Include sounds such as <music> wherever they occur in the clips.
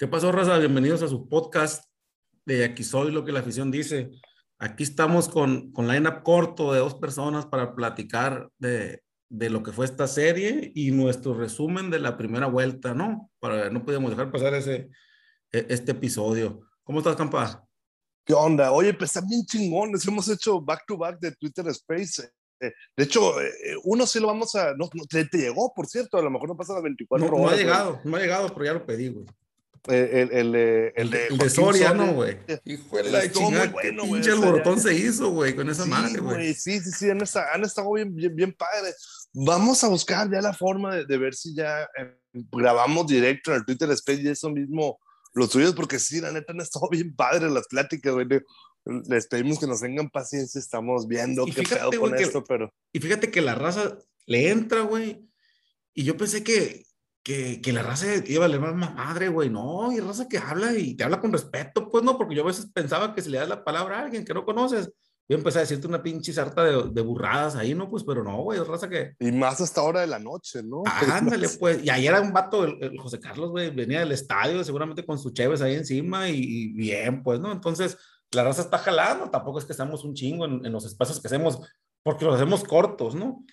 ¿Qué pasó, Raza? Bienvenidos a su podcast de Aquí Soy lo que la afición dice. Aquí estamos con, con line-up corto de dos personas para platicar de, de, lo que fue esta serie y nuestro resumen de la primera vuelta, ¿no? Para, no podíamos dejar pasar ese, e, este episodio. ¿Cómo estás, Campa? ¿Qué onda? Oye, pues bien chingones. Hemos hecho back-to-back de Twitter Space. Eh, de hecho, eh, uno sí lo vamos a... No, te, llegó, por cierto. A lo mejor no pasa las 24 no, horas. No ha llegado, no ha llegado, pero ya lo pedí, güey. El, el, el, el, de, el de Soria, ¿no, güey? Hijo de la chingada, bueno, pinche alborotón se hizo, güey, con esa sí, madre, güey. Sí, sí, sí, han estado, han estado bien, bien, bien padre. Vamos a buscar ya la forma de, de ver si ya eh, grabamos directo en el Twitter Space y eso mismo, los suyos, porque sí, la neta han estado bien padres las pláticas, güey. Les pedimos que nos tengan paciencia, estamos viendo y qué fíjate, pedo con que, esto, pero... Y fíjate que la raza le entra, güey, y yo pensé que que, que la raza iba a valer más madre, güey. No, y raza que habla y te habla con respeto, pues no, porque yo a veces pensaba que si le das la palabra a alguien que no conoces, yo empecé a decirte una pinche sarta de, de burradas ahí, ¿no? Pues, pero no, güey, es raza que. Y más hasta hora de la noche, ¿no? Ah, ándale, <laughs> pues. Y ayer era un vato, el, el José Carlos, güey, venía del estadio, seguramente con sus cheves ahí encima y, y, bien, pues, ¿no? Entonces, la raza está jalando, tampoco es que estamos un chingo en, en los espacios que hacemos, porque los hacemos cortos, ¿no?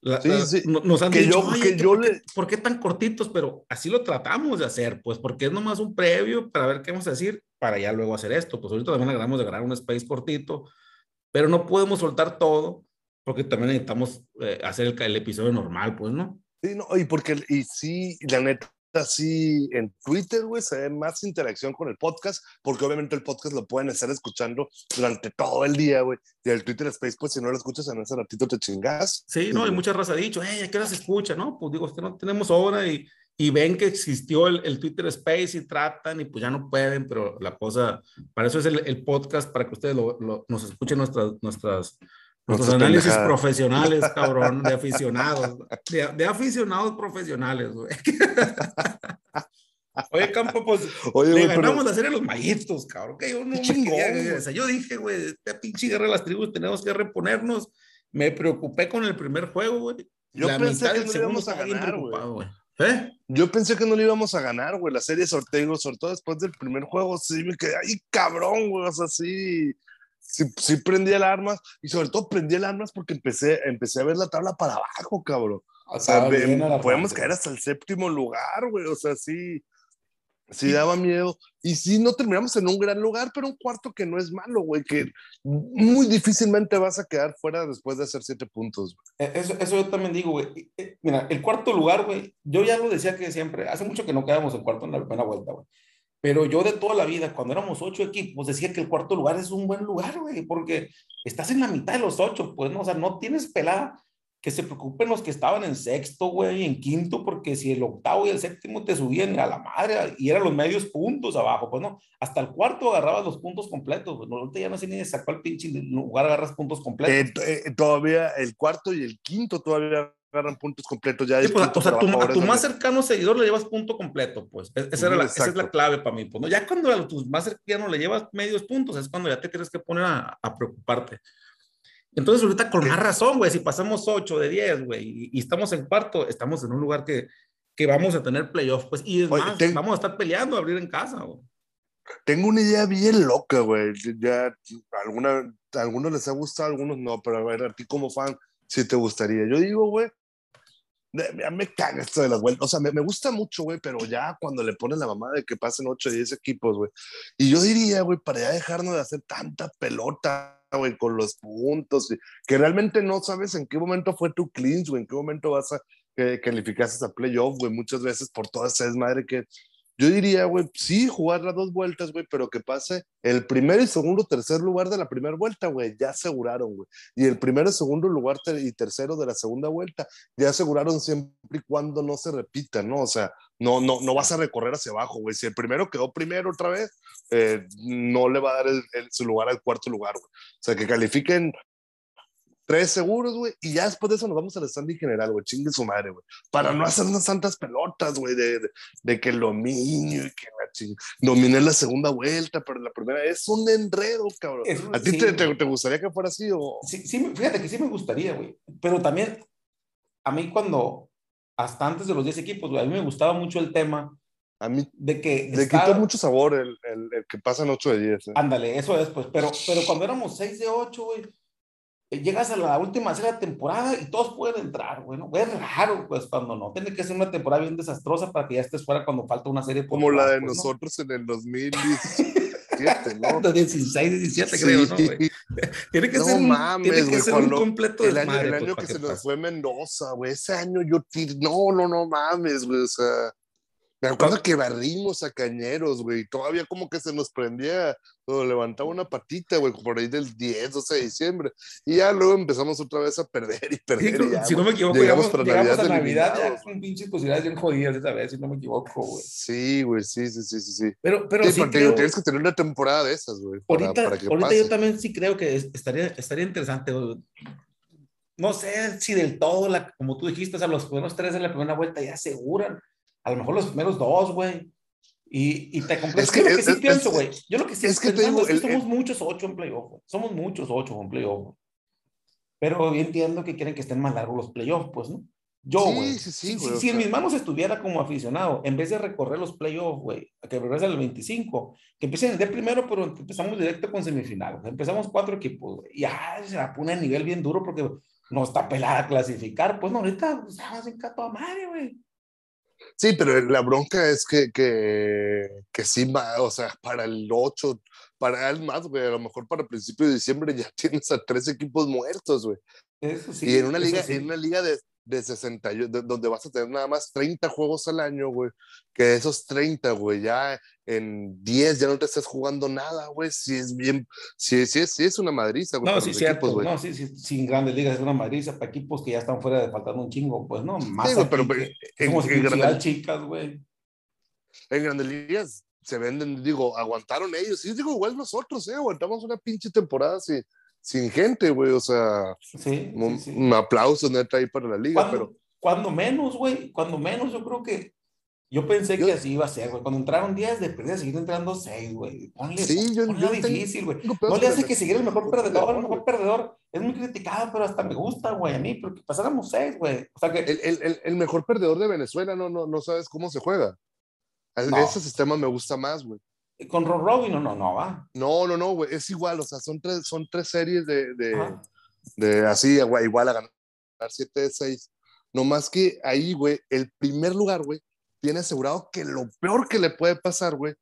La, sí, la, sí. Nos han que dicho, yo, que yo ¿por, le... qué, ¿por, qué, tan cortitos? Pero así lo tratamos de hacer, pues, porque es nomás un previo para ver qué vamos a decir, para ya luego hacer esto. Pues ahorita también acabamos de grabar un space cortito, pero no podemos soltar todo, porque también necesitamos eh, hacer el, el, episodio normal, pues, ¿no? Sí, no, y porque, y sí, la neta, así en Twitter, güey, se ve más interacción con el podcast, porque obviamente el podcast lo pueden estar escuchando durante todo el día, güey. Y el Twitter Space, pues si no lo escuchas en ese ratito te chingas. Sí, no, y mucha raza ha dicho, hey, ¿a qué hora se escucha? No, pues digo, es que no tenemos hora y, y ven que existió el, el, Twitter Space y tratan y pues ya no pueden, pero la cosa, para eso es el, el podcast, para que ustedes lo, lo, nos escuchen nuestras, nuestras Nuestros análisis pendejada. profesionales, <laughs> cabrón, de aficionados. De, de aficionados profesionales, güey. <laughs> Oye, Campo, pues Oye, le güey, ganamos pero... la serie a los mayitos, cabrón. Que yo no me o sea, yo dije, güey, esta pinche guerra de las tribus tenemos que reponernos. Me preocupé con el primer juego, güey. Yo la pensé mitad que no segundo íbamos a ganar, güey. ¿Eh? Yo pensé que no le íbamos a ganar, güey. La serie sorteo, sobre todo después del primer juego, sí me quedé ahí, cabrón, güey. O sea, sí sí, sí prendí alarmas y sobre todo prendí alarmas porque empecé, empecé a ver la tabla para abajo, cabrón. O sea, de, podemos caer hasta el séptimo lugar, güey. O sea, sí, sí daba miedo. Y sí, no terminamos en un gran lugar, pero un cuarto que no es malo, güey, que muy difícilmente vas a quedar fuera después de hacer siete puntos. Güey. Eso, eso yo también digo, güey. Mira, el cuarto lugar, güey, yo ya lo decía que siempre, hace mucho que no quedamos en cuarto en la primera vuelta, güey. Pero yo de toda la vida, cuando éramos ocho equipos, decía que el cuarto lugar es un buen lugar, güey, porque estás en la mitad de los ocho, pues, ¿no? O sea, no tienes pelada que se preocupen los que estaban en sexto, güey, en quinto, porque si el octavo y el séptimo te subían a la madre y eran los medios puntos abajo, pues, ¿no? Hasta el cuarto agarrabas los puntos completos, güey. No, no sé ni de sacar el pinche lugar agarras puntos completos. Eh, eh, todavía el cuarto y el quinto todavía agarran puntos completos ya. Sí, pues, o sea, tu, a tu más cercano seguidor le llevas punto completo, pues. Esa, era la, esa es la clave para mí. Pues, ¿no? Ya cuando a tus más cercanos le llevas medios puntos, es cuando ya te tienes que poner a, a preocuparte. Entonces, ahorita con más razón, güey, si pasamos 8 de 10, güey, y, y, estamos en cuarto, estamos en un lugar que, que vamos a tener playoff, pues, y es Oye, más, vamos a estar peleando a abrir en casa, güey. Tengo una idea bien loca, güey. Ya, alguna, a algunos les ha gustado, a algunos no, pero a ver, a ti como fan, si te gustaría. Yo digo, güey, me, me caga esto de las vueltas. O sea, me, me gusta mucho, güey, pero ya cuando le ponen la mamá de que pasen 8 o 10 equipos, güey. Y yo diría, güey, para ya dejarnos de hacer tanta pelota, güey, con los puntos, que realmente no sabes en qué momento fue tu clinch, güey, en qué momento vas a que a playoff, güey, muchas veces por toda esa desmadre que yo diría, güey, sí, jugar las dos vueltas, güey, pero que pase el primer y segundo, tercer lugar de la primera vuelta, güey, ya aseguraron, güey. Y el primero, segundo lugar y tercero de la segunda vuelta, ya aseguraron siempre y cuando no se repita, ¿no? O sea, no, no, no vas a recorrer hacia abajo, güey. Si el primero quedó primero otra vez, eh, no le va a dar su lugar al cuarto lugar, güey. O sea, que califiquen tres seguros, güey, y ya después de eso nos vamos al standing general, güey, chingue su madre, güey, para no hacer unas santas pelotas, güey, de, de, que el dominio y que la ching... dominé la segunda vuelta, pero la primera es un enredo, cabrón. ¿A ti te, te, gustaría que fuera así o...? Sí, sí, fíjate que sí me gustaría, güey, pero también a mí cuando, hasta antes de los 10 equipos, güey, a mí me gustaba mucho el tema a mí de que le quitó mucho sabor el, el, el, que pasan 8 de 10. ¿eh? Ándale, eso es, pues, pero, pero cuando éramos 6 de 8, güey, eh, llegas a la última serie de temporada y todos pueden entrar, bueno, es raro, pues, cuando no. Tiene que ser una temporada bien desastrosa para que ya estés fuera cuando falta una serie. Como la de pues, nosotros en el <laughs> 2017, ¿no? 16, 17, creo, ¿no? <laughs> Tiene que ser, mames, tiene que ser un completo El año, el año pues, que se nos fue Mendoza, güey, ese año yo, no, no, no mames, güey, o sea me acuerdo que barrimos a cañeros, güey. Todavía como que se nos prendía, o levantaba una patita, güey, por ahí del 10, 12 de diciembre. Y ya luego empezamos otra vez a perder y <laughs> perder. si no me equivoco, llegamos, para llegamos a Navidad ya con pinches posibilidades bien jodidas esa vez, si no me equivoco, güey. Sí, güey, sí, sí, sí, sí. Pero, pero sí, creo... tienes que tener una temporada de esas, güey. Ahorita, ahorita yo también sí creo que estaría, estaría interesante, No sé si del todo, la, como tú dijiste, o sea, los primeros tres de la primera vuelta ya aseguran a lo mejor los primeros dos, güey. Y, y te compras. Es que, yo lo que sí pienso, güey. Yo lo que sí es que, tengo, es que somos muchos ocho en playoff. Somos muchos ocho en playoff. Pero yo entiendo que quieren que estén más largos los playoffs, pues, ¿no? Yo, güey. Sí, sí, sí, si, en mis manos estuviera como aficionado, en vez de recorrer los playoffs, güey, que regrese al 25, que empiecen el día primero, pero empezamos directo con semifinal. Empezamos cuatro equipos, güey. Y ya se la pone a nivel bien duro porque no está pelada a clasificar. Pues no, ahorita estamos en cato a madre, güey. Sí, pero la bronca es que, que, que sí, o sea, para el 8, para el más, güey, a lo mejor para el principio de diciembre ya <laughs> tienes a tres equipos muertos, güey. Eso sí. Y en una liga, en una liga de, de 60, donde vas a tener nada más 30 juegos al año, güey, que esos 30, güey, ya en 10 ya no te estás jugando nada, güey, si es bien, si, si, es, si es una madriza, güey. No, sí, cierto, no, sí, sí, sin grandes ligas es una madriza para equipos que ya están fuera de faltando un chingo, pues, ¿no? Más sí, pero, que, en, como en, grandes, chicas, güey. En grandes ligas se venden, digo, aguantaron ellos, sí, digo, igual nosotros, ¿eh? Aguantamos una pinche temporada, sí sin gente, güey, o sea, sí, un, un, aplauso neta ahí para la liga, pero... Cuando menos, güey, cuando menos, yo creo que yo pensé que así iba a ser, güey. Cuando entraron 10, de perder, seguir entrando 6, güey. Ponle, sí, yo, ponle yo difícil, güey. No le hace que seguir el mejor perdedor, el mejor perdedor. Es muy criticado, pero hasta me gusta, güey, a mí, porque pasáramos 6, güey. O sea que... El, el, el, mejor perdedor de Venezuela no, no, no sabes cómo se juega. Ese sistema me gusta más, güey. Con Ron Robin, no, no, no, va. No, no, no, güey, es igual, o sea, son tres, son tres series de, de, de así, güey, igual a ganar 7 de 6. No más que ahí, güey, el primer lugar, güey, tiene asegurado que lo peor que le puede pasar, güey,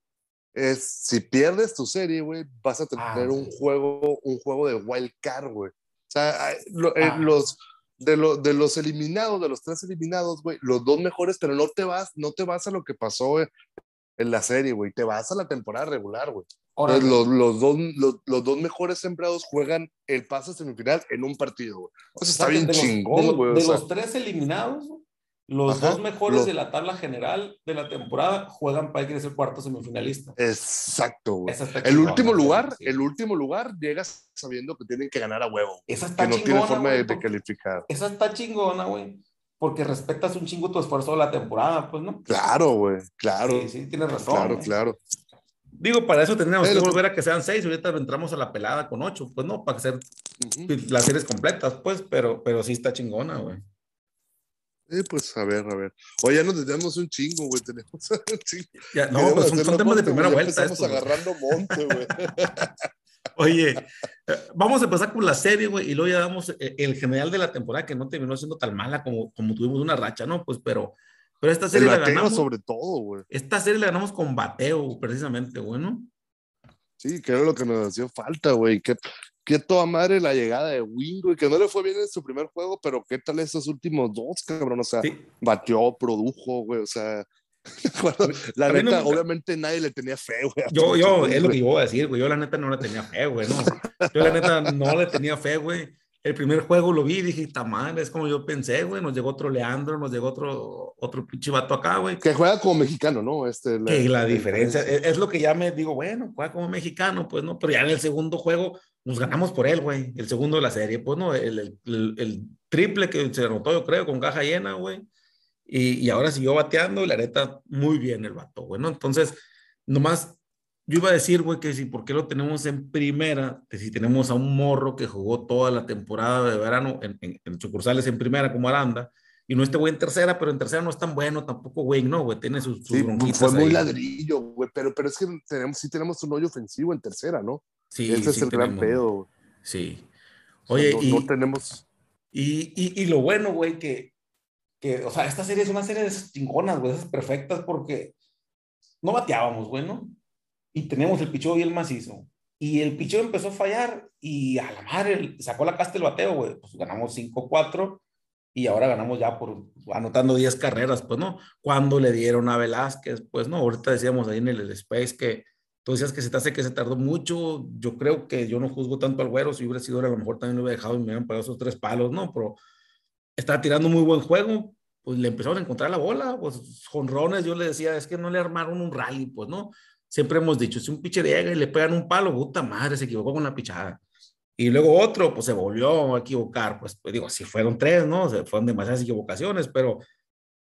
es si pierdes tu serie, güey, vas a tener ah, un juego, un juego de wild card, güey. O sea, eh, ah. los de, lo, de los eliminados, de los tres eliminados, güey, los dos mejores, pero no te vas, no te vas a lo que pasó en la serie, güey. Te vas a la temporada regular, güey. Los, los, dos, los, dos mejores sembrados juegan el pase semifinal en un partido, güey. Eso está bien chingón, güey. De, los tres eliminados, los dos mejores de la tabla general de la temporada juegan para ir a ser cuarto semifinalista. Exacto, güey. El último lugar, el último lugar llegas sabiendo que tienen que ganar a huevo. Esa está que no tiene forma de, de, calificar. Esa está chingona, güey porque respetas un chingo tu esfuerzo de la temporada, pues, ¿no? Claro, güey, claro. Sí, sí, tienes razón. Claro, claro. Digo, para eso tenemos que volver a que sean seis, ahorita entramos a la pelada con ocho, pues no, para hacer las series completas, pues, pero, pero sí está chingona, güey. Eh, pues a ver, a ver. Oye, ya nos desviamos un chingo, güey. Tenemos <laughs> un chingo. Ya, no, pues son, temas de primera vuelta. Estamos agarrando monte, güey. <laughs> Oye, eh, vamos a empezar con la serie, güey, y luego ya damos eh, el general de la temporada que no terminó siendo tan mala como, como tuvimos una racha, ¿no? Pues, pero, pero esta serie la ganamos. sobre todo, güey. Esta serie la ganamos con bateo, precisamente, güey, ¿no? Sí, que era lo que nos hacía falta, güey. Que, que toda madre la llegada de Wingo y que no le fue bien en su primer juego, pero qué tal esos últimos dos, cabrón. O sea, batió, produjo, güey. O sea, <laughs> la neta, obviamente nadie le tenía fe, güey. Yo, yo, es lo que yo voy a decir, güey. Yo la neta no le tenía fe, güey. No. Yo la neta no le tenía fe, güey. El primer juego lo vi y dije, está mal, es como yo pensé, güey. Nos llegó otro Leandro, nos llegó otro, otro pinche vato acá, güey. Que juega como mexicano, ¿no? Este, la, que la diferencia, es, es, lo que ya me digo, bueno, juega como mexicano, pues no, pero ya en el segundo juego nos ganamos por él, güey. El segundo de la serie, pues no, el, el, el, triple que se anotó, yo creo, con caja llena, güey. Y, y, ahora siguió bateando y la neta, muy bien el vato, güey, ¿no? Entonces, nomás yo iba a decir, güey, que si por qué lo tenemos en primera, que si tenemos a un morro que jugó toda la temporada de verano en, en, en sucursales en primera como Aranda, y no este güey en tercera, pero en tercera no es tan bueno tampoco, güey, no, güey, tiene sus, sus sí, Fue muy ahí. ladrillo, güey, pero, pero es que tenemos, sí tenemos un hoyo ofensivo en tercera, ¿no? Sí, Ese sí es el tenemos, gran pedo. Sí. Oye, o sea, no, y, no tenemos... Y, y, y, lo bueno, güey, que, que, o sea, esta serie es una serie de chingonas, güey, esas perfectas, porque no bateábamos, güey, ¿no? y tenemos el picheo bien macizo. Y el picheo empezó a fallar y a la madre sacó la casta el bateo, güey. Pues ganamos 5-4 y ahora ganamos ya por anotando 10 carreras, pues no. Cuando le dieron a Velázquez, pues no. Ahorita decíamos ahí en el, el Space que tú decías que se te hace que se tardó mucho. Yo creo que yo no juzgo tanto al güero. Si hubiera sido a lo mejor también lo hubiera dejado y me hubieran pagado esos tres palos, ¿no? Pero está tirando muy buen juego. Pues le empezaron a encontrar la bola, pues jonrones. Yo le decía, es que no le armaron un rally, pues no siempre hemos dicho, si un pitcher llega y le pegan un palo, puta madre, se equivocó con la pichada. Y luego otro, pues se volvió a equivocar. Pues, pues digo, si fueron tres, ¿no? O sea, fueron demasiadas equivocaciones, pero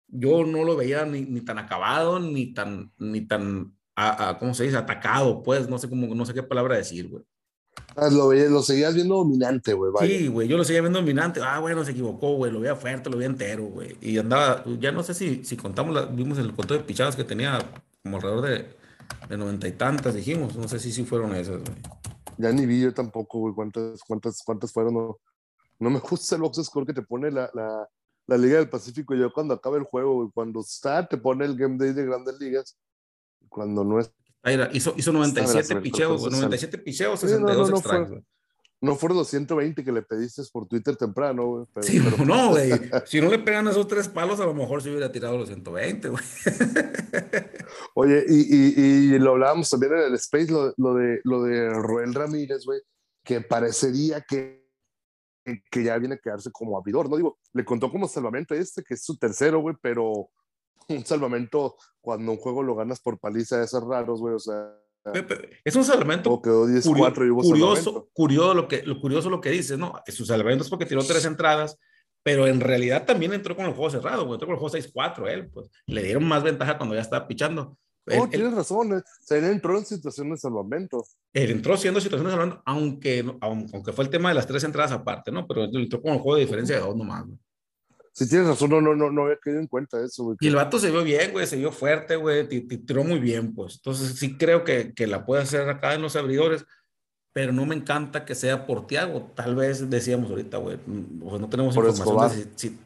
yo no lo veía ni, tan acabado, ni tan, ni tan, ¿cómo se dice? Atacado, pues, no sé cómo, no sé qué palabra decir, güey. Ah, lo, lo seguías viendo dominante, güey. Sí, güey, yo lo seguía viendo dominante. Ah, bueno, se equivocó, güey, lo veía fuerte, lo veía entero, güey. Y andaba, ya no sé si, si contamos, la, vimos el conteo de pichadas que tenía como alrededor de de noventa y tantas, dijimos. No sé si sí fueron esas, güey. Ya ni vi yo tampoco, güey, cuántas, cuántas, cuántas fueron. No, no me gusta el box score que te pone la, la, la Liga del Pacífico. Yo cuando acaba el juego, güey, cuando está, te pone el Game Day de Grandes Ligas. Cuando no es. Era, hizo, hizo 97 picheos, 97 picheos, 62 sí, no, no, strikes, güey. No fueron los 120 que le pediste por Twitter temprano, güey. Sí, pero... <laughs> no, güey. <laughs> si no le pegan esos tres palos, a lo mejor se hubiera tirado los 120, güey. <laughs> Oye, y, y, y, lo hablábamos también en el Space, lo, lo de, lo de Roel Ramírez, güey, que parecería que, que ya viene a quedarse como abridor, ¿no? Digo, le contó como salvamento este, que es su tercero, güey, pero un salvamento cuando un juego lo ganas por paliza de esos raros, güey, o sea es un salvamento quedó 10, curioso, 4 y hubo curioso, curioso, lo que, lo curioso lo que dices, ¿no? Es su salvamento es porque tiró tres entradas, pero en realidad también entró con el juego cerrado, güey. entró con el juego 6-4 él, pues le dieron más ventaja cuando ya estaba pichando. No, tienes él, razón, eh. se él entró en situación de salvamento. Él entró siendo situación de salvamento, aunque, aunque fue el tema de las tres entradas aparte, ¿no? Pero él entró con el juego de diferencia de dos nomás, güey. Si tienes razón, no, no, no, no había caído en cuenta eso, güey. Y el vato se vio bien, güey, se vio fuerte, güey, tiró muy bien, pues. Entonces sí creo que, que la puede hacer acá en los abridores, pero no me encanta que sea por Tiago. Tal vez decíamos ahorita, güey, pues no tenemos por información de si, si,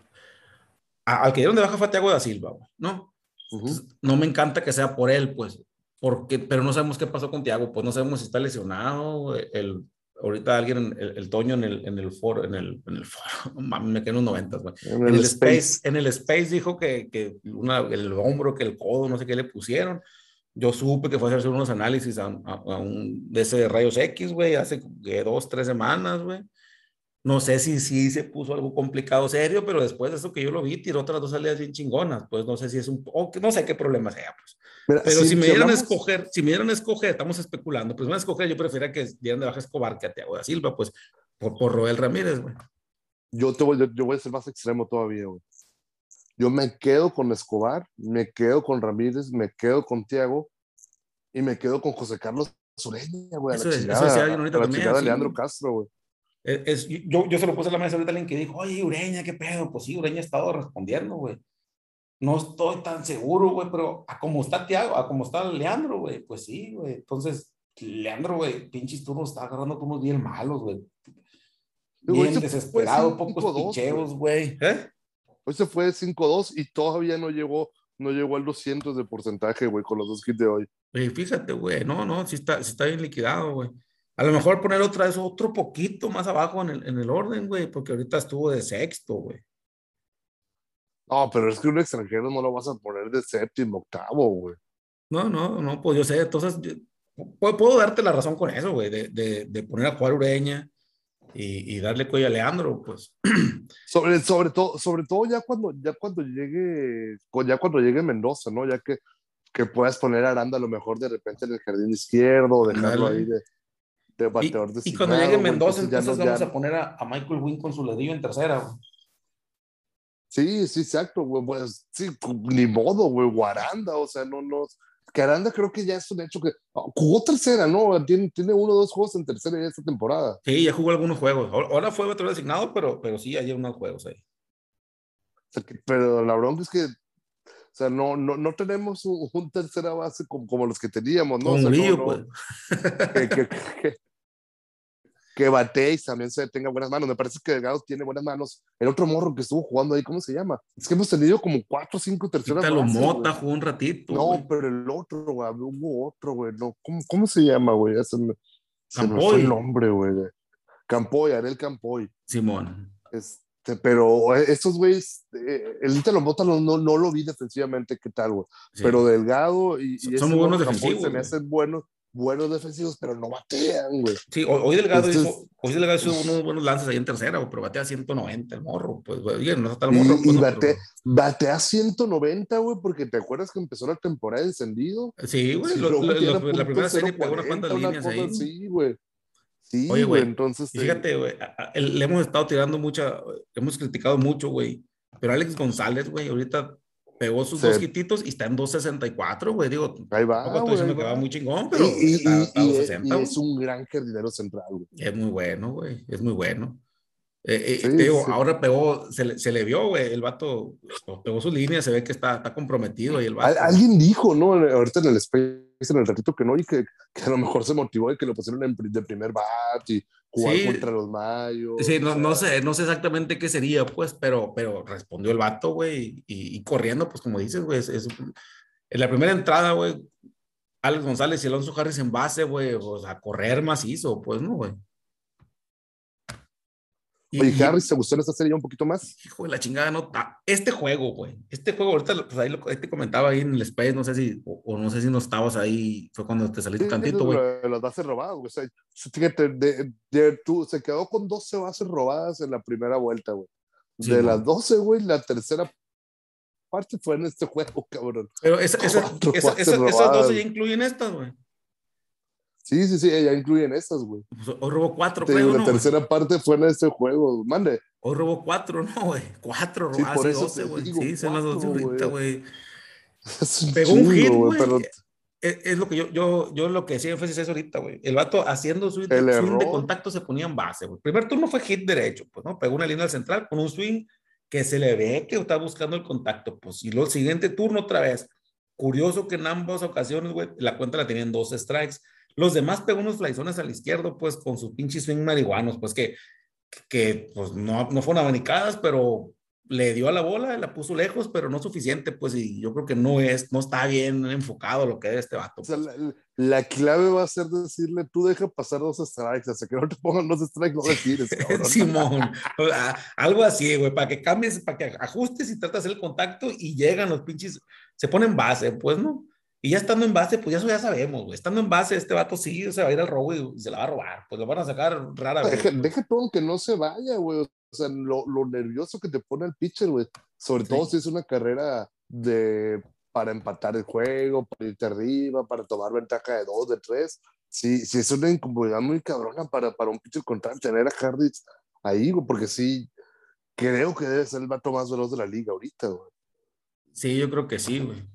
a, al que dieron de baja fue Tiago da Silva, güey, ¿no? Uh -huh. No me encanta que sea por él, pues, porque, pero no sabemos qué pasó con Tiago, pues no sabemos si está lesionado, el, ahorita alguien, el, el, Toño en el, en el foro, en el, en el foro, <laughs> me quedé en los noventas, güey. En, el, space. space. en el Space dijo que, que una, el hombro, que el codo, no sé qué le pusieron. Yo supe que fue a hacer unos análisis a, a, a un de ese de rayos X, güey, hace dos, tres semanas, güey. No sé si sí se puso algo complicado, serio, pero después de eso que yo lo vi, tiró otras dos salidas bien chingonas. Pues no sé si es un, o no sé qué problema sea, pues. Mira, pero si, si, me dieran a escoger, si me dieran a escoger, estamos especulando, pues me a escoger, yo preferiría que dieran de baja Escobar que a Tiago da Silva, pues por, por Roel Ramírez, güey. Yo, te voy, yo, yo voy a ser más extremo todavía, güey. Yo me quedo con Escobar, me quedo con Ramírez, me quedo con Tiago y me quedo con José Carlos Sureña, güey. Eso, la chingada, eso decía ahorita la también. chingada de Leandro Castro, güey. Es, es, yo, yo se lo puse a la mesa ahorita a alguien que dijo, oye, Ureña, ¿qué pedo? Pues sí, Ureña ha estado respondiendo, güey. No estoy tan seguro, güey, pero a como está Tiago, a como está Leandro, güey, pues sí, güey. Entonces, Leandro, güey, pinches turnos, está agarrando turnos bien malos, güey. Bien desesperado, pocos picheos, güey. ¿Eh? Hoy se fue 5-2 y todavía no llegó, no llegó al 200 de porcentaje, güey, con los dos kits de hoy. Fíjate, güey, no, no, sí está, sí está bien liquidado, güey. A lo mejor poner otra vez otro poquito más abajo en el, en el orden, güey, porque ahorita estuvo de sexto, güey. No, pero es que un extranjero no lo vas a poner de séptimo, octavo, güey. No, no, no, pues yo sé, entonces puedo, puedo, darte la razón con eso, güey, de, de, de, poner a jugar Ureña y, y, darle cuello a Leandro, pues. <clears throat> Sobre, sobre, todo, sobre todo ya cuando, ya cuando llegue, ya cuando llegue Mendoza, ¿no? Ya que, que puedas poner a Aranda a lo mejor de repente en el jardín izquierdo, dejarlo Dale. ahí de, de bateador y, y cuando llegue Mendoza, entonces, entonces vamos ya... a poner a, a, Michael Wynn con su ledillo en tercera, güey. Sí, sí, exacto, güey. Pues, sí, ni modo, güey. Guaranda, o sea, no, no. Que Aranda creo que ya es un hecho que jugó tercera, ¿no? Tiene, tiene uno o dos juegos en tercera ya esta temporada. Sí, ya jugó algunos juegos. Ahora fue otro designado, pero, pero sí, hay unos juegos ahí. O sea, que, pero la bronca es que, o sea, no, no, no tenemos un, un tercera base como, como, los que teníamos, ¿no? Con o sea, no, pues. que, que, <laughs> que, que bateéis también se tenga buenas manos. Me parece que Delgado tiene buenas manos. El otro morro que estuvo jugando ahí, ¿cómo se llama? Es que hemos tenido como cuatro o cinco terceras lo Mota jugó un ratito. No, güey. pero el otro, güey, hubo otro, güey. No, ¿cómo, ¿Cómo se llama, güey? Se me, se me fue el nombre, güey. Campoy, Ariel Campoy. Simón. Este, pero estos güeyes, eh, el Ítalo Mota no, no, no, lo vi defensivamente, ¿qué tal, güey? Sí. Pero Delgado y, y son muy buenos defensivos. Se me hacen buenos buenos defensivos, pero no batean, güey. Sí, hoy Delgado, Entonces, hizo, hoy Delgado hizo unos buenos lances ahí en tercera, pero batea 190 el morro. Pues, güey, no está el morro. Y, pues, y batea, pero... batea 190, güey, porque te acuerdas que empezó la temporada encendido. Sí, güey, lo, lo, lo, la primera serie pegó unas cuantas líneas ahí. Sí, güey. Sí, Oye, güey, entonces. Fíjate, güey, le hemos estado tirando mucha, hemos criticado mucho, güey. Pero Alex González, güey, ahorita pegó sus dos hititos y está en 2.64, güey. Digo, ahí va. Estoy diciendo que va muy chingón, pero y, y, está, está y, 260, y es un gran jardinero central, güey. Es muy bueno, güey. Es muy bueno. Eh, sí, digo, sí. ahora pegó, se le, se le vio, güey, el vato pegó su línea, se ve que está, está comprometido y el vato. Alguien dijo, ¿no? Ahorita en el space, en el ratito que no, y que, que a lo mejor se motivó y que lo pusieron en, de primer bat y jugar sí, contra los mayos. Sí, no, no, sé, no sé exactamente qué sería, pues, pero, pero respondió el vato, güey, y, y, corriendo, pues como dices, güey, es, es, en la primera entrada, güey, Alex González y Alonso Harris en base, güey, o sea, correr macizo, pues, ¿no, güey? Oye, y, Harris, ¿te gustó esta serie un poquito más? Hijo de la chingada, no. Este juego, güey. Este juego, ahorita, pues ahí, lo, te comentaba ahí en el Space, no sé si, o, o no sé si no estabas ahí, fue cuando te saliste sí, tantito, güey. Las bases robadas, güey. O sea, fíjate, de, de, tú, se quedó con 12 bases robadas en la primera vuelta, güey. Sí, de las 12, güey, la tercera parte fue en este juego, <laughs> cabrón. Pero esa, esa, esa, esas 12 ya incluyen estas, güey. Sí, sí, sí, ya incluyen estas, güey. Pues hoy robó cuatro, creo, La ¿no, tercera wey? parte fue en este juego, mande. Hoy robó cuatro, ¿no, güey? Cuatro, sí, por eso 12, güey. Sí, son las 12 ahorita, güey. <laughs> Pegó chingo, un hit, güey. Pero... Es, es, lo que yo, yo, yo lo que decía énfasis es ahorita, güey. El vato haciendo swing, El swing de contacto se ponía en base, güey. Primer turno fue hit derecho, pues, ¿no? Pegó una línea al central con un swing que se le ve que está buscando el contacto, pues. Y luego el siguiente turno otra vez. Curioso que en ambas ocasiones, güey, la cuenta la tenían dos strikes los demás pegó unos flyzones al izquierdo, pues con sus pinches swing marihuanos, pues que, que pues, no, no fueron abanicadas, pero le dio a la bola, la puso lejos, pero no suficiente, pues, y yo creo que no es, no está bien enfocado lo que es este vato. O sea, la, la, clave va a ser decirle, tú deja pasar dos strikes, hasta que no te pongan dos strikes, no le tires, <laughs> Simón, algo así, güey, para que cambies, para que ajustes y hacer el contacto y llegan los pinches, se ponen base, pues, ¿no? Y ya estando en base, pues eso ya sabemos, güey. Estando en base, este vato sí se va a ir al robo y se la va a robar. Pues lo van a sacar rara vez. Deja, deja todo que no se vaya, güey. O sea, lo, lo, nervioso que te pone el pitcher, güey. Sobre sí. todo si es una carrera de para empatar el juego, para irte arriba, para tomar ventaja de dos, de tres. Sí, sí es una incomodidad muy cabrona para, para un pitcher contra tener a Harditz ahí, güey, porque sí, creo que debe ser el vato más veloz de la liga ahorita, güey. Sí, yo creo que sí, güey.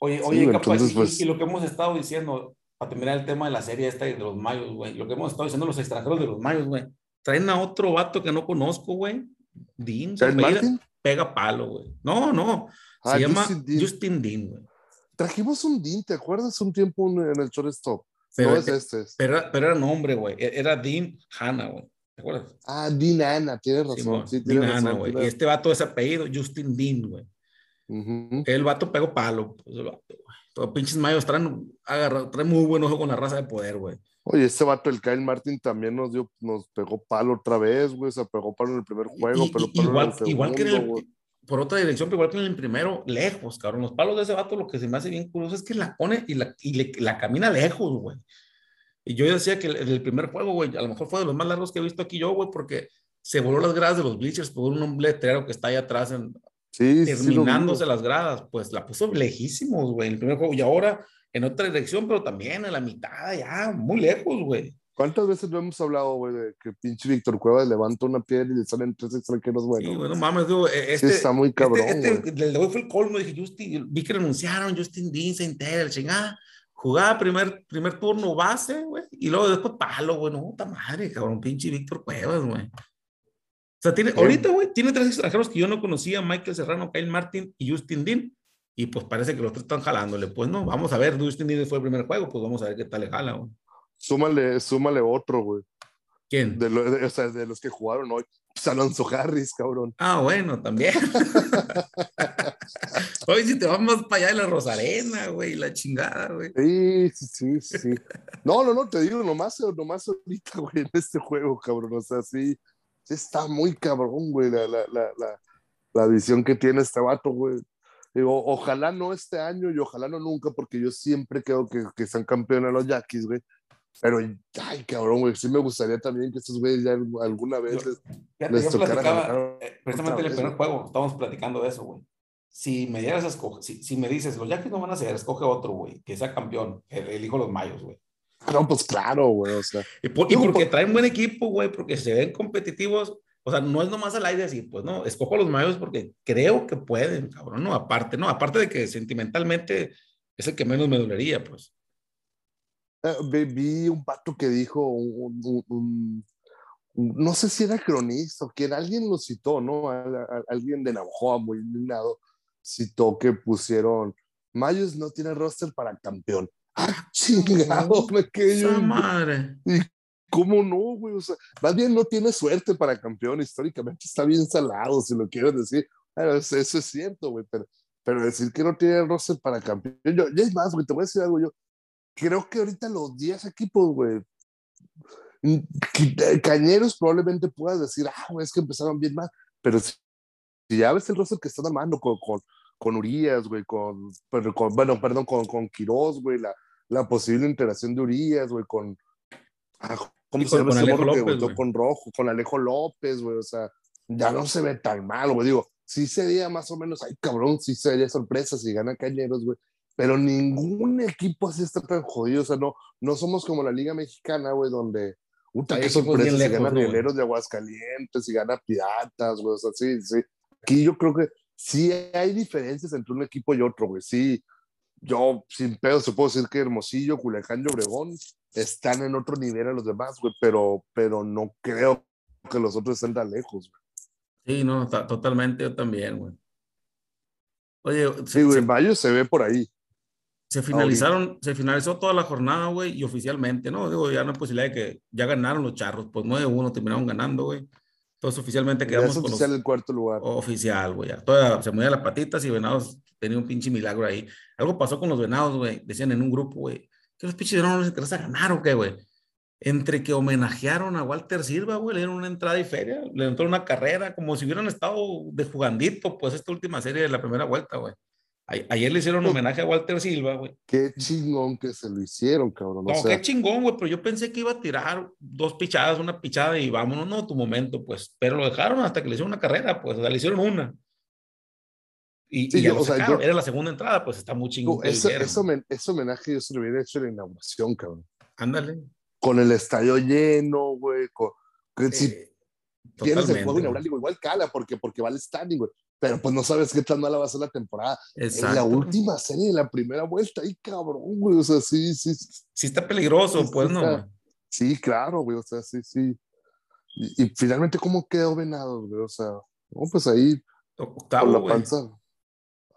Oye, oye, sí, capaz, entonces, pues... y, y, lo que hemos estado diciendo, para terminar el tema de la serie esta de los mayos, güey, lo que hemos estado diciendo los extranjeros de los mayos, güey, traen a otro vato que no conozco, güey, Dean, pega, pega, palo, güey. No, no, se ah, llama Justin Dean, Justin Dean güey. Trajimos un Dean, ¿te acuerdas? Un tiempo en el shortstop. Pero, no es este. Es. Pero, pero era nombre, güey, e-, era Dean Hanna, güey. ¿Te acuerdas? Ah, Dean Hanna, tienes razón. Sí, sí, Dean Hanna, güey. Y este vato es apellido, Justin Dean, güey. Uh -huh. El vato pegó palo. Pues, el vato, Los pinches mayos traen, traen muy buen ojo con la raza de poder, güey. Oye, este vato, el Kyle Martin, también nos dio, nos pegó palo otra vez, güey. Se pegó palo en el primer juego, y, pero igual, segundo, igual, que en el, por otra dirección, pero igual que en el primero, lejos, cabrón. Los palos de ese vato, lo que se me hace bien curioso es que la pone y la, y le, la camina lejos, güey. Y yo decía que el, el, primer juego, güey, a lo mejor fue de los más largos que he visto aquí yo, güey, porque se voló las gradas de los bleachers por un letrero que está ahí atrás, en, sí, terminándose sí, las gradas. Pues la puso lejísimos, güey, en el primer juego. Y ahora en otra dirección, pero también en la mitad, ya, muy lejos, güey. ¿Cuántas veces no hemos hablado, güey, de que pinche Víctor Cuevas levanta una piedra y le salen tres extranjeros buenos? Sí, bueno, mames, digo, este, sí, está muy cabrón. Este, este el de hoy fue el colmo, dije, Justin, vi que renunciaron, Justin Dean, Saint el chingada. Jugaba primer, primer turno base, güey, y luego después palo, güey, no, puta madre, cabrón, pinche Víctor Cuevas, güey. O sea, tiene, ahorita, güey, tiene tres extranjeros que yo no conocía, Michael Serrano, Kyle Martin y Justin Dean. Y pues parece que los tres están jalándole. Pues no, vamos a ver, Justin Dean fue el primer juego, pues vamos a ver qué tal le jala, güey. Súmale, súmale otro, güey. ¿Quién? De, lo, de, o sea, de los que jugaron hoy. Pues Alonso Harris, cabrón. Ah, bueno, también. <laughs> Oye, si te vas más para allá de la Rosarena, güey, la chingada, güey. Sí, sí, sí, sí. No, no, no, te digo, nomás, nomás ahorita, güey, en este juego, cabrón. O sea, sí, sí está muy cabrón, güey, la, la, la, la, la visión que tiene este vato, güey. Digo, ojalá no este año y ojalá no nunca, porque yo siempre creo que, que sean campeones los Yaquis, güey. Pero, ay, cabrón, güey, sí me gustaría también que estos güeyes ya alguna vez yo, les, les yo eh, precisamente en el primer juego, estábamos platicando de eso, güey. Si me dieras a escoger, si, si, me dices, los Yaquis no van a ser, escoge otro, güey, que sea campeón, el, el hijo de los Mayos, güey. No, pues claro, güey, o sea. Y, por, y porque por... traen buen equipo, güey, porque se ven competitivos, o sea, no es nomás al aire decir, pues no, escojo a los Mayos porque creo que pueden, cabrón, no, aparte, no, aparte de que sentimentalmente es el que menos me dolería, pues. Uh, vi un pato que dijo, un, un, un, no sé si era cronista o que alguien lo citó, ¿no? A, a, alguien de Navajoa muy indignado citó que pusieron, Mayos no tiene roster para campeón. ¡Ah, chingado! Me quedé yo. madre! ¿Y cómo no, güey? O sea, más bien no tiene suerte para campeón. Históricamente está bien salado, si lo quiero decir. Bueno, eso, eso, es cierto, güey, pero, pero decir que no tiene roster para campeón. Yo, ya es más, güey, te voy a decir algo yo creo que ahorita los 10 equipos, güey, Cañeros probablemente puedas decir, ah, güey, es que empezaron bien mal, pero si, si ya ves el roster que están armando con, con, con Urias, güey, con, con, bueno, perdón, con, con Quiroz, güey, la, la posible integración de Urias, güey, con, ah, ¿cómo se llama ese morro que votó con Rojo? Con Alejo López, güey, o sea, ya no se ve tan mal, güey, digo, sí sería más o menos, ay, cabrón, sí sería sorpresa si gana Cañeros, güey, pero ningún equipo así está tan jodido. O sea, no, no somos como la Liga Mexicana, güey, donde, puta, qué sorpresa, si gana Rieleros de Aguascalientes, si gana Piratas, güey, o sea, sí, sí. Aquí yo creo que sí hay diferencias entre un equipo y otro, güey, sí. Yo, sin pedo, se puedo decir que Hermosillo, Culiacán y Obregón están en otro nivel a los demás, güey, pero, pero no creo que los otros estén tan lejos, güey. Sí, no, totalmente, yo también, güey. Oye, sí, güey, Mayo se ve por ahí se finalizaron, se finalizó toda la jornada, güey, y oficialmente, ¿no? Digo, ya no hay posibilidad de que ya ganaron los charros, pues 9-1 terminaron ganando, güey. Entonces oficialmente quedamos es oficial con el cuarto lugar. Oficial, güey. Toda, se movía las patitas y Venados tenía un pinche milagro ahí. Algo pasó con los Venados, güey. Decían en un grupo, güey, que los pinches Venados no les interesa ganar o qué, güey. Entre que homenajearon a Walter Silva, güey, le dieron una entrada y feria, le entró una carrera, como si hubieran estado de jugandito, pues esta última serie de la primera vuelta, güey. Ayer le hicieron homenaje a Walter Silva, güey. Qué chingón que se lo hicieron, cabrón. No, o sea... qué chingón, güey, pero yo pensé que iba a tirar dos pichadas, una pichada y vámonos, no, tu momento, pues. Pero lo dejaron hasta que le hicieron una carrera, pues, o sea, le hicieron una. Y, sí, y yo, o sea, yo, era la segunda entrada, pues está muy chingón. Ese, homenaje yo se lo hubiera hecho en la inauguración, cabrón. Ándale. Con el estadio lleno, güey. Con, eh, si tienes el juego inaugural, igual cala, porque, porque va al standing, güey pero pues no sabes qué tan mala va a ser la temporada. Exacto. En la última serie, en la primera vuelta, ay cabrón, güey, o sea, sí, sí. Sí está peligroso, sí, pues, sí ¿no? Está, sí, claro, güey, o sea, sí, sí. Y, y, finalmente, ¿cómo quedó Venado, güey? O sea, no, pues ahí, octavo, la panza. Güey.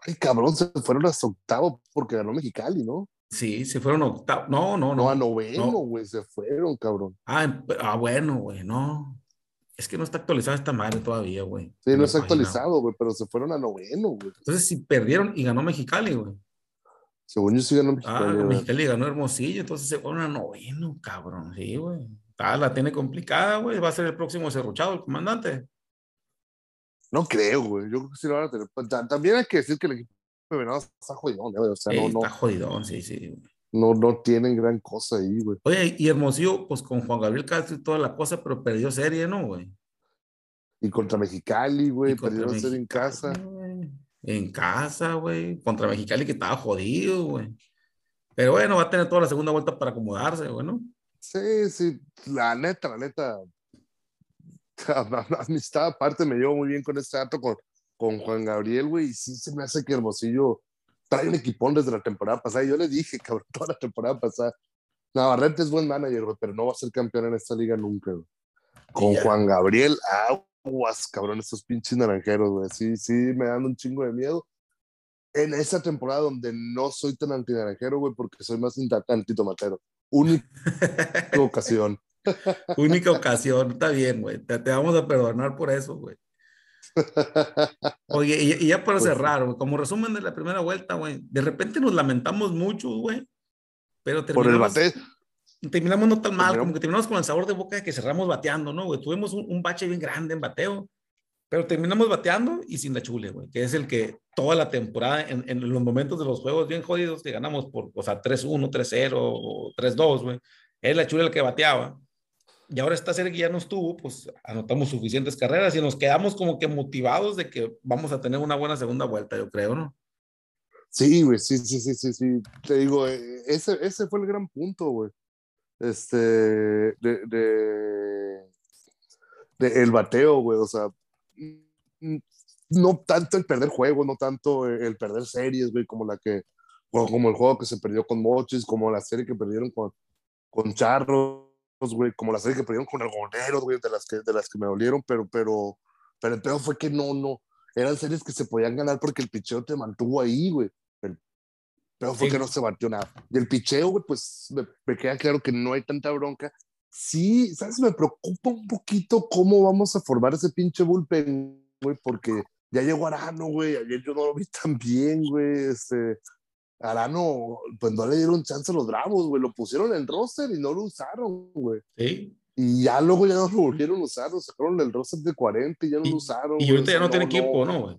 Ay, cabrón, se fueron hasta octavo porque ganó Mexicali, ¿no? Sí, se fueron octavo. No, no, no. No, a noveno, güey, no. se fueron, cabrón. Ah, ah, bueno, güey, no. Es que no está actualizada esta madre todavía, güey. Sí, no está actualizado, güey, pero se fueron a noveno, güey. Entonces, si perdieron y ganó Mexicali, güey. Según yo sí ganó Mexicali. Ah, Mexicali ganó Hermosillo, entonces se fueron a noveno, cabrón. Sí, güey. Ah, la tiene complicada, güey. Va a ser el próximo cerruchado, el comandante. No creo, güey. Yo creo que sí lo van a tener. También hay que decir que el equipo de Venados está jodidón, güey. O sea, no, no. Está jodidón, sí, sí. No, no tienen gran cosa ahí, güey. Oye, y Hermosillo, pues con Juan Gabriel Castro y toda la cosa, pero perdió serie, ¿no, güey? Y contra Mexicali, güey, perdió serie en casa. En casa, güey. Contra Mexicali que estaba jodido, güey. Pero bueno, va a tener toda la segunda vuelta para acomodarse, güey, ¿no? Sí, sí, la neta, la neta. <laughs> Amistad aparte me llevo muy bien con este dato con, con Juan Gabriel, güey, y sí se me hace que Hermosillo trae un equipón desde la temporada pasada. Yo le dije, cabrón, toda la temporada pasada. Navarrete es buen manager, pero no va a ser campeón en esta liga nunca, güey. Con Juan Gabriel, aguas, cabrón, estos pinches naranjeros, güey. Sí, sí, me dan un chingo de miedo. En esa temporada donde no soy tan antinaranjero, güey, porque soy más antitomatero. Única <laughs> ocasión. Única ocasión, está bien, güey. Te, vamos a perdonar por eso, güey. <laughs> Oye, y, ya para pues cerrar, güey, como resumen de la primera vuelta, güey, de repente nos lamentamos mucho, güey, pero terminamos, por el bate. terminamos no tan mal, como que terminamos con el sabor de boca de que cerramos bateando, ¿no, güey? Tuvimos un, bache bien grande en bateo, pero terminamos bateando y sin la chule, güey, que es el que toda la temporada, en, en los momentos de los juegos bien jodidos, que ganamos por, o sea, 3-1, 3-0 o 3-2, güey, es la chule el que bateaba y ahora esta serie que ya no estuvo, pues anotamos suficientes carreras y nos quedamos como que motivados de que vamos a tener una buena segunda vuelta, yo creo, ¿no? Sí, güey, sí, sí, sí, sí, sí. Te digo, eh, ese, ese fue el gran punto, güey. Este, de, de, el bateo, güey, o sea, mm, no tanto el perder juegos, no tanto el perder series, güey, como la que, como el juego que se perdió con Mochis, como la serie que perdieron con, con Charro, güey, como la serie que perdieron con Algoneros, güey, de las que, de las que me dolieron, pero, pero, pero el peor fue que no, no, eran series que se podían ganar porque el picheo te mantuvo ahí, güey. El peor fue que no se batió nada. Y el picheo, güey, pues me, me, queda claro que no hay tanta bronca. Sí, ¿sabes? Me preocupa un poquito cómo vamos a formar ese pinche bullpen, güey, porque ya llegó Arano, güey, ayer yo no lo vi tan bien, güey, este Arano, pues no le dieron chance a los Bravos, güey. Lo pusieron en roster y no lo usaron, güey. Sí. Y ya luego ya no lo volvieron a usar, lo sacaron del roster de 40 y ya no lo usaron. Y ahorita ya no, tiene equipo, ¿no, güey?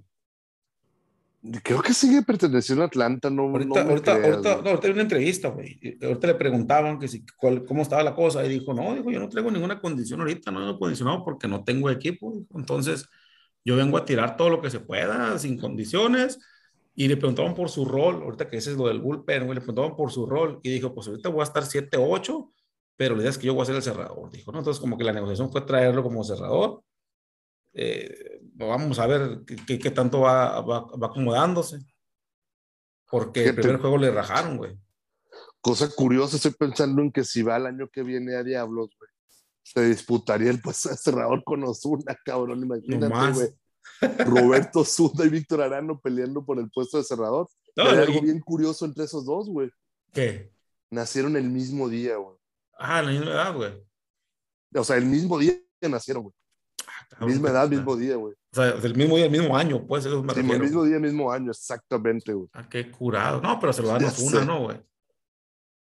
Creo que sigue perteneciendo a Atlanta, no Ahorita, no ahorita, ahorita, no, ahorita hay una entrevista, güey. Ahorita le preguntaban que si, cuál, cómo estaba la cosa y dijo, no, dijo, yo no traigo ninguna condición ahorita, no he condicionado porque no tengo equipo. Entonces, yo vengo a tirar todo lo que se pueda, sin condiciones y le preguntaban por su rol, ahorita que ese es lo del bullpen, güey, le preguntaban por su rol y dijo, pues ahorita voy a estar 7-8, pero la idea es que yo voy a ser el cerrador, dijo, ¿no? Entonces como que la negociación fue traerlo como cerrador. Eh, vamos a ver qué, qué tanto va, va, va, acomodándose. Porque el primer juego le rajaron, güey. Cosa curiosa, estoy pensando en que si va el año que viene a Diablos, güey, se disputaría el puesto de <laughs> cerrador con Osuna, cabrón, imagínate, güey. Roberto <laughs> Zunda y Víctor Arano peleando por el puesto de cerrador. No, Hay algo bien curioso entre esos dos, güey. ¿Qué? Nacieron el mismo día, güey. Ah, la misma edad, güey. O sea, el mismo día que nacieron, güey. Ah, misma edad, mismo día, güey. O sea, el mismo día, el mismo año, pues, eso me sí, el mismo día, mismo año, exactamente, güey. Ah, qué curado. No, pero se lo dan a <laughs> Osuna, ¿no, güey?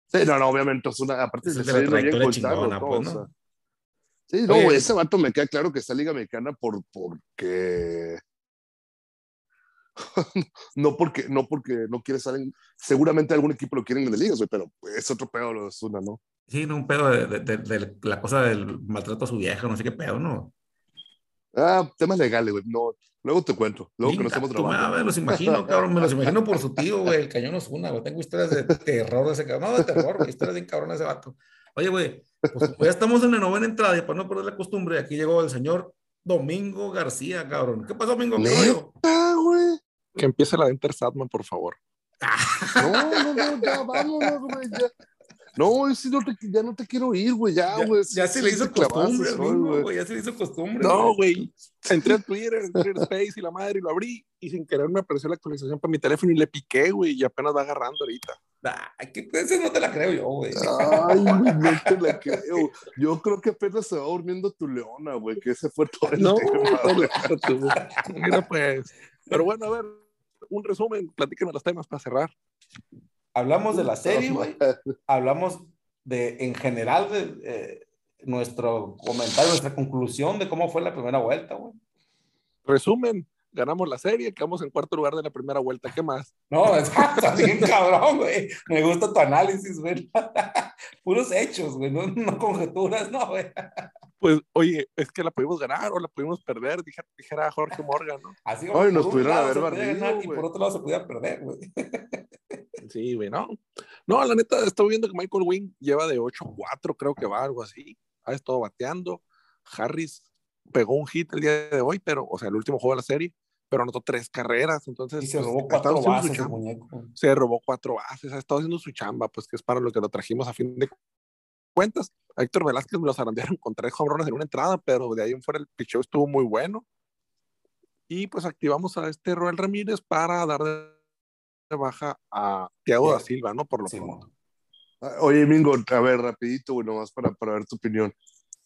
Sí, no, no, obviamente Osuna, aparte de ser bien chingona, pues, ¿no? O sea, Sí, no, güey, ese vato me queda claro que está Liga Mexicana por, porque. <laughs> no porque no porque no quiere estar en. Seguramente algún equipo lo quieren en la liga, güey, pero es otro pedo lo de ¿no? Sí, no, un pedo de, de, de, la cosa del maltrato a su vieja, no sé qué pedo, ¿no? Ah, temas legales, güey. No, luego te cuento. Luego que nos estemos trabajando. Me los imagino, cabrón. Me los <laughs> imagino por su tío, güey. El cañón Osuna, güey. Tengo historias de terror de ese cabrón. No, de terror, güey. Historias de cabrón de ese vato. Oye, güey, pues, <laughs> ya estamos en la novena entrada y para no perder la costumbre, aquí llegó el señor Domingo García, cabrón. ¿Qué pasó, Domingo? ¿Qué güey? Que empiece la de Enter Sadman, por favor. <laughs> no, no, no, ya vámonos, güey, ya. No, si no te, ya no te quiero ir, güey, ya, güey. Ya, se le hizo costumbre, güey. Ya se le hizo costumbre. No, güey. Entré a Twitter, Twitter Space y la madre y lo abrí y sin querer me apareció la actualización para mi teléfono y le piqué, güey, y apenas va agarrando ahorita. Ay, que ese no te la creo yo, güey. Ay, no te la creo. Yo creo que apenas se va durmiendo tu leona, güey, que ese fue todo el no, tema. Mira, pues. Pero bueno, a ver, un resumen, platíquenme los temas para cerrar. Hablamos de la serie, güey. Hablamos de, en general, de eh, nuestro comentario, nuestra conclusión de cómo fue la primera vuelta, güey. resumen, ganamos la serie, quedamos en cuarto lugar de la primera vuelta. ¿Qué más? No, <laughs> está bien cabrón, güey. Me gusta tu análisis, güey. <laughs> Puros hechos, güey, no, no conjeturas, no, güey. Pues, oye, es que la pudimos ganar o la pudimos perder, dijera, Jorge Morgan, ¿no? Así como Ay, nos pudieron haber barrido, y por otro lado se podía perder, güey. <laughs> Sí, güey, no. No, la neta, estoy viendo que Michael Wing lleva de 8-4, creo que va, algo así. Ha estado bateando. Harris pegó un hit el día de hoy, pero, o sea, el último juego de la serie, pero anotó tres carreras, entonces. Y se pues, robó estado cuatro bases muñeco. Se robó cuatro bases, ha estado haciendo su chamba, pues que es para lo que lo trajimos a fin de cuentas. A Héctor Velázquez me lo zarandearon con tres hombrones en una entrada, pero de ahí en fuera el picheo estuvo muy bueno. Y pues activamos a este Roel Ramírez para dar de baja a Thiago da Silva, ¿no? Por lo Sí, pronto. Ah, Oye, Mingo, a ver, rapidito, güey, nomás para, para ver tu opinión.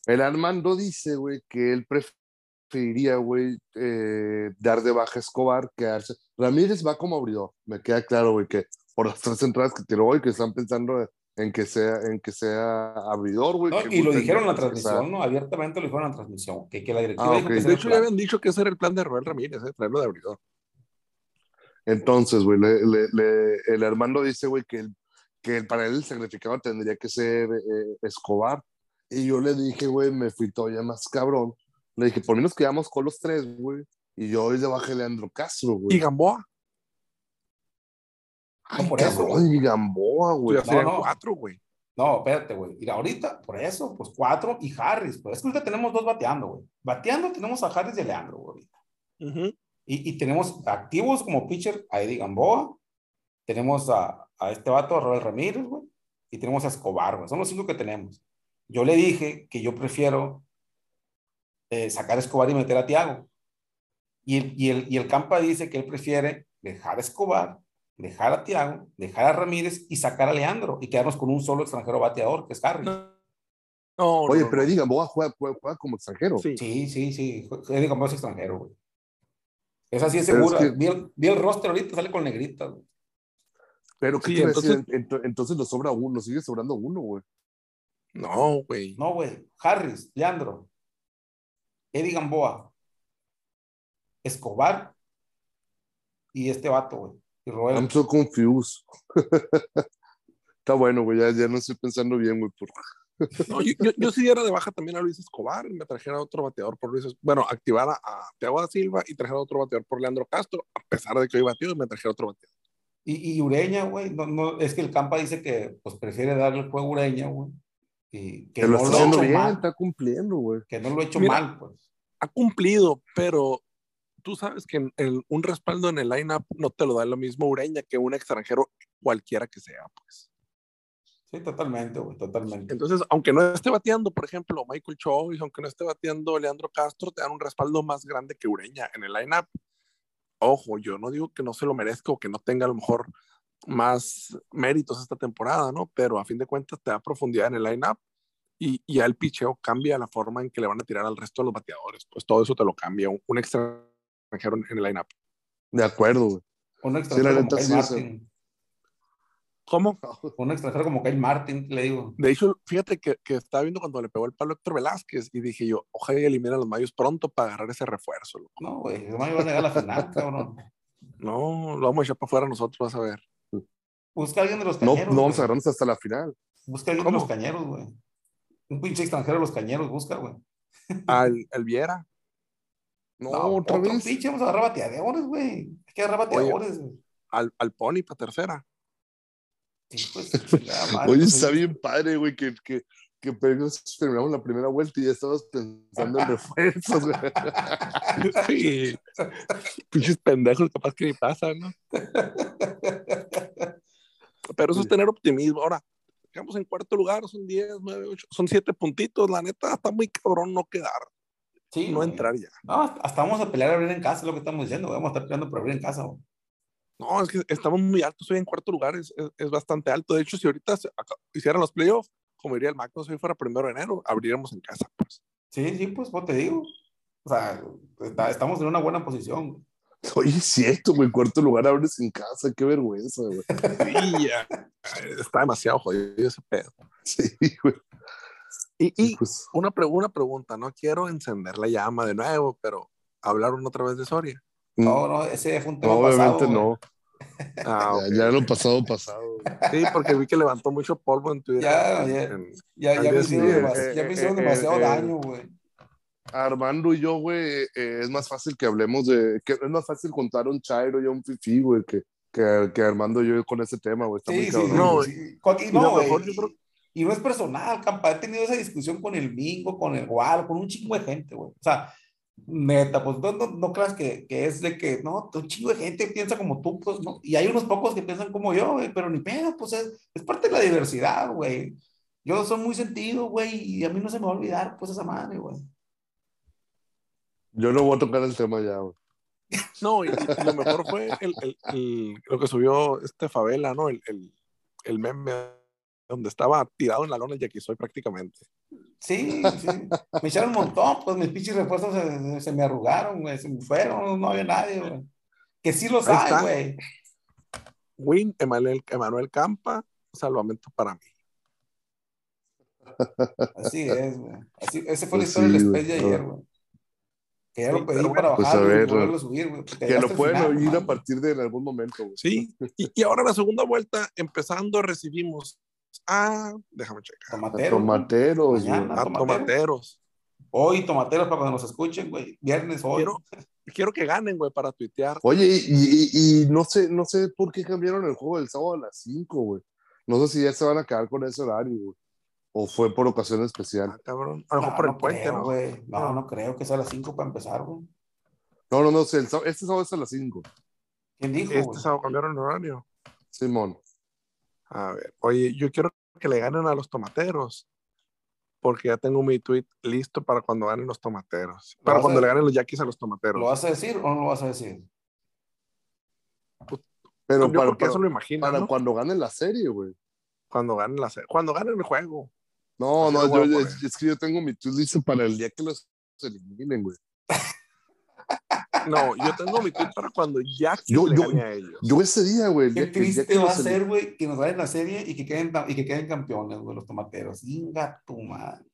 El Armando dice, güey, que él preferiría, güey, eh, dar de baja a Escobar que darse. Ramírez va como abridor, me queda claro, güey, que por las tres entradas que tiró hoy, que están pensando en que sea, en que sea abridor, güey. No, y lo dijeron en la transmisión, ¿no? Abiertamente lo dijeron en la transmisión. Que, que la directiva Ah, dijo ok. que ese De hecho, ya habían dicho que ese era el plan de Roel Ramírez, ¿eh? traerlo de abridor. Entonces, güey, le- le- le- el Armando dice, güey, que, el- que el- para él el sacrificado tendría que ser eh, Escobar. Y yo le dije, güey, me fui todavía más cabrón. Le dije, por mí nos quedamos con los tres, güey. Y yo hoy de baja Leandro Castro, Y güey. Gamboa, Ay, por eso, y Gamboa, güey. ya serían no. cuatro, güey. No, espérate, güey. Mira, ahorita, por eso, pues cuatro y Harris. Pues es que ahorita tenemos dos bateando, güey. Bateando tenemos a Harris y a Leandro, güey. ahorita. Ujú. Y, y tenemos activos como pitcher a Eddie Gamboa. Tenemos a, a este vato, a Roel Ramírez, güey. Y tenemos a Escobar, güey. Son los cinco que tenemos. Yo le dije que yo prefiero eh, sacar a Escobar y meter a Tiago. Y el, y, el, y el Campa dice que él prefiere dejar a Escobar, dejar a Tiago, dejar a Ramírez y sacar a Leandro y quedarnos con un solo extranjero bateador, que es Harris. No, no, Oye, no, pero. Eddie Gamboa juega, juega, juega como extranjero. Sí. Sí, sí, sí. Eddie Gamboa es extranjero, güey. Esa sí es Pero es segura. que- Vi, el, vi el roster ahorita, sale con negritas, güey. Pero ¿qué Sí, a decir? entonces- Ento- entonces nos sobra uno, nos sigue sobrando uno, güey. No, güey. No, güey. Harris, Leandro, Eddie Gamboa, Escobar y este vato, güey. Y Roel. I'm so confused. <laughs> Está bueno, güey, ya, ya no estoy pensando bien, güey. Por... No, yo, yo, yo sí diera de baja también a Luis Escobar y me trajera otro bateador por Luis Es- Bueno, activara a Thiago da Silva y trajera otro bateador por Leandro Castro, a pesar de que hoy batió, me trajera otro bateador. Y, y Ureña, güey. No, no, es que el Campa dice que pues, prefiere darle el juego a Ureña, güey. Y que no está lo ha haciendo bien, mal. está cumpliendo, güey. Que no lo ha hecho Mira, mal, pues. Ha cumplido, pero tú sabes que un respaldo en el lineup no te lo da lo mismo Ureña que un extranjero cualquiera que sea, pues. Sí, totalmente, güey, totalmente. Entonces, aunque no esté bateando, por ejemplo, Michael Choice, aunque no esté bateando Leandro Castro, te dan un respaldo más grande que Ureña en el lineup. Ojo, yo no digo que no se lo merezca o que no tenga a lo mejor más méritos esta temporada, ¿no? Pero a fin de cuentas te da profundidad en el lineup y, y ya el picheo cambia la forma en que le van a tirar al resto de los bateadores. Pues todo eso te lo cambia un, un extranjero en el lineup. De acuerdo, güey. Un la extranjero como neta, Kyle sí. Martin. ¿Cómo? <laughs> Un extranjero como Kyle Martin, le digo. De hecho, fíjate que, que estaba viendo cuando le pegó el palo a Héctor Velázquez y dije yo, ojalá y eliminen a los mayos pronto para agarrar ese refuerzo. loco. No, güey, no me va a negar la final, <laughs> cabrón. No, lo vamos a echar para afuera nosotros, vas a ver. Busca a alguien de los No, cañeros. no vamos a agarrarnos hasta la final. Busca a alguien de los cañeros, güey. Un pinche extranjero de los cañeros, busca, güey. Al, al Viera. No, No, otra otro vez. pinche, vamos a agarrar bateadores, güey. Hay que agarrar bateadores, güey. al, al Pony para tercera. Sí, pues, chingada madre, <laughs> Oye, pues, está bien padre, güey, que, que, que terminamos la primera vuelta y ya estabas pensando en refuerzos, güey. <laughs> Sí. Pinches pendejos, capaz que ni pasan, ¿no? Pero eso es tener optimismo. Ahora, quedamos en cuarto lugar, son 10, 9, 8, son 7 puntitos. La neta, está muy cabrón no quedar, Sí, no güey. entrar ya. No, hasta vamos a pelear a abrir en casa, es lo que estamos diciendo. Vamos a estar peleando por abrir en casa, güey. No, es que estamos muy altos. Hoy en cuarto lugar es, es, es bastante alto. De hecho, si ahorita hicieran los playoffs, como diría el Mac, si hoy fuera primero de enero, abriríamos en casa. Pues. Sí, sí, pues, ¿cómo te digo? O sea, está- estamos en una buena posición. <laughs> Oye, es cierto, güey, cuarto lugar abres en casa, qué vergüenza, güey. <laughs> Sí. Está demasiado jodido ese pedo. Sí, güey. Y, y Pues, una, pre- una pregunta, no quiero encender la llama de nuevo, pero ¿Hablaron otra vez de Soria? No, no, ese fue un tema No, obviamente pasado, no. Ah, <laughs> Ya- ok. Ya, lo pasado, pasado. Sí, porque vi que levantó mucho polvo en Twitter. Ya, ya. En- Ya, ya me hicieron, siguiente, demasi- ya me eh, hicieron eh, demasiado eh, daño, güey. Armando y yo, güey, eh, es más fácil que hablemos de. Que es más fácil contar un Chairo y un Fifi, güey, que, que, que Armando y yo con ese tema, güey. Está Sí, muy sí, cabrón. No, sí. Y no, lo güey. mejor yo creo- Y no es personal, campa. He tenido esa discusión con el Mingo, con el Gual, con un chingo de gente, güey. O sea, neta, pues no, no, no creas que, que es de que, no, un chingo de gente piensa como tú, pues, ¿no? Y hay unos pocos que piensan como yo, güey, pero ni pedo, pues es, es parte de la diversidad, güey. Yo soy muy sentido, güey, y a mí no se me va a olvidar, pues, esa madre, güey. Yo no voy a tocar el tema ya, güey. <laughs> No, y, y lo mejor fue el, el- el- lo que subió este Favela, ¿no? El, el, el meme donde estaba tirado en la lona y soy prácticamente. Sí, sí. Me echaron un montón, pues mis pinches refuerzos se, se me arrugaron, güey, se me fueron, no había nadie, güey. Que sí los hay, güey. Win, Emanuel, Emanuel Campa, salvamento para mí. Así es, güey. Así, ese fue la Pues historia del space de ayer, güey. Que ya lo pedí para bueno, pues, a ver, subir, güey. Que ya lo pueden final, oír no a partir de en algún momento, güey. Sí, y, y ahora la segunda vuelta, empezando, recibimos a, déjame checar. Tomateros, güey. Mañana. a tomateros. tomateros. Hoy, tomateros, para cuando nos escuchen, güey. Viernes, hoy. Quiero, quiero que ganen, güey, para tuitear. Oye, y, y- y no sé, no sé por qué cambiaron el juego del sábado a las 5, güey. No sé si ya se van a quedar con ese horario, güey. O fue por ocasión especial. Ah, cabrón. A lo mejor No, por el no puente, creo, ¿no? güey. No, no creo que sea a las 5 para empezar, güey. No, no, no, sábado- este sábado es a las 5. ¿Quién dijo, Este güey? sábado cambiaron el horario. Simón. A ver, oye, yo quiero que le ganen a los tomateros. Porque ya tengo mi tweet listo para cuando ganen los tomateros. Para cuando a- le ganen los yaquis a los tomateros. ¿Lo vas a decir o no lo vas a decir? Pero yo para, porque eso lo imagino, para ¿no? cuando ganen la serie, güey. Cuando ganen la serie. Cuando ganen el juego. No, no, yo, es que yo tengo mi tweet listo para el día que los eliminen, güey. <laughs> <laughs> No, yo tengo mi tweet para cuando Yaquis Yo- yo- a ellos. Yo ese día, güey. Qué triste que va a ser, güey, que nos vayan la serie y que queden, y que queden campeones, güey, los tomateros. Inga tu madre.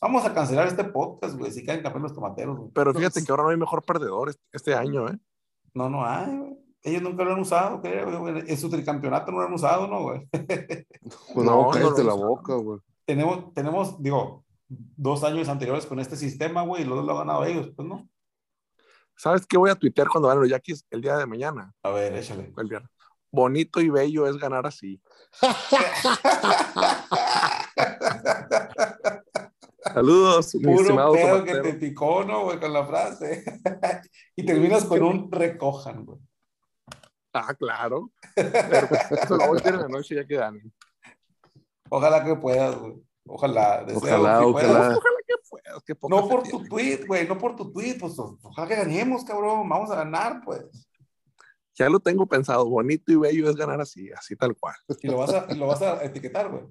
Vamos a cancelar este podcast, güey, si quedan campeones los tomateros, güey. Pero fíjate que ahora no hay mejor perdedor este- este año, ¿eh? No, no hay, güey. Ellos nunca lo han usado, creo, güey. En su tricampeonato no lo han usado, ¿no, güey? <laughs> Pues No, no, no lo la boca, güey. tenemos, tenemos, digo, dos años anteriores con este sistema, güey, y los dos lo han ganado ellos, pues, ¿no? ¿Sabes qué voy a tuitear cuando ganen los Yaquis el día de mañana? A ver, échale. El viernes. Bonito y bello es ganar así. <laughs> Saludos, Puro pedo que te picó, ¿no, güey? Con la frase. <laughs> y terminas con un recojan, güey. Ah, claro. Pero pues, eso lo voy a en la noche ya que ganen. Ojalá que puedas, güey. Ojalá. deseo Ojalá, que puedas. ojalá. Poca No por tu tweet, güey, no por tu tweet, pues ojalá que ganemos, cabrón, vamos a ganar, pues. Ya lo tengo pensado. Bonito y bello es ganar así, así tal cual. Y lo vas a, lo vas a etiquetar, güey.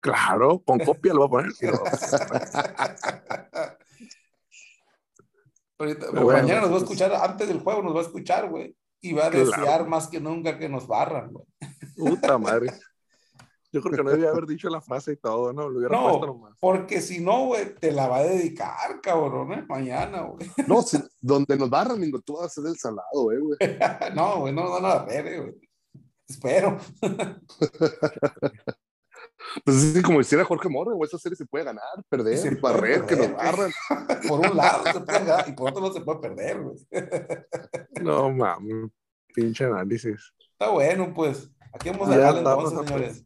Claro, con copia lo voy a poner. <laughs> Pero bueno, mañana nos va a escuchar, antes del juego nos va a escuchar, güey. Y va a Claro. desear más que nunca que nos barran, güey. Puta madre. Yo creo que no debía haber dicho la frase y todo, ¿no? Lo hubiera puesto No, nomás. porque si no, güey, te la va a dedicar, cabrón, ¿eh? Mañana, güey. <laughs> No, si- donde nos barran, Mingo, tú vas a ser el salado, eh, güey. <laughs> No, güey, no, no, no, ver, güey. Espero. <laughs> Pues es que como hiciera Jorge Morgan, güey, esa serie se puede ganar, perder, Se barrer, que perder, nos barran. Por un lado se puede ganar y por otro lado se puede perder, güey. No mames. Pinche análisis. Está bueno, pues. Aquí vamos a estamos, entonces, pues. señores.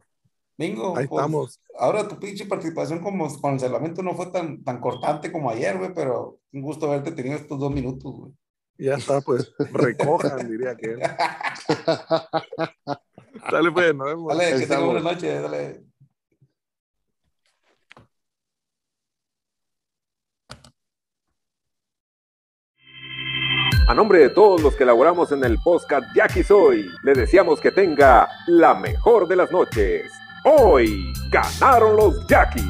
Bingo. Ahí pues, estamos. Ahora tu pinche participación como, con el salvamento no fue tan, tan cortante como ayer, güey, pero un gusto haberte tenido estos dos minutos, güey. Ya está, pues. Recojan, diría que él. <laughs> Dale, pues, nos vemos. Dale, Ahí que tenga buenas noches, dale. A nombre de todos los que elaboramos en el podcast Jackie Soy, le deseamos que tenga la mejor de las noches. Hoy ganaron los Jackies.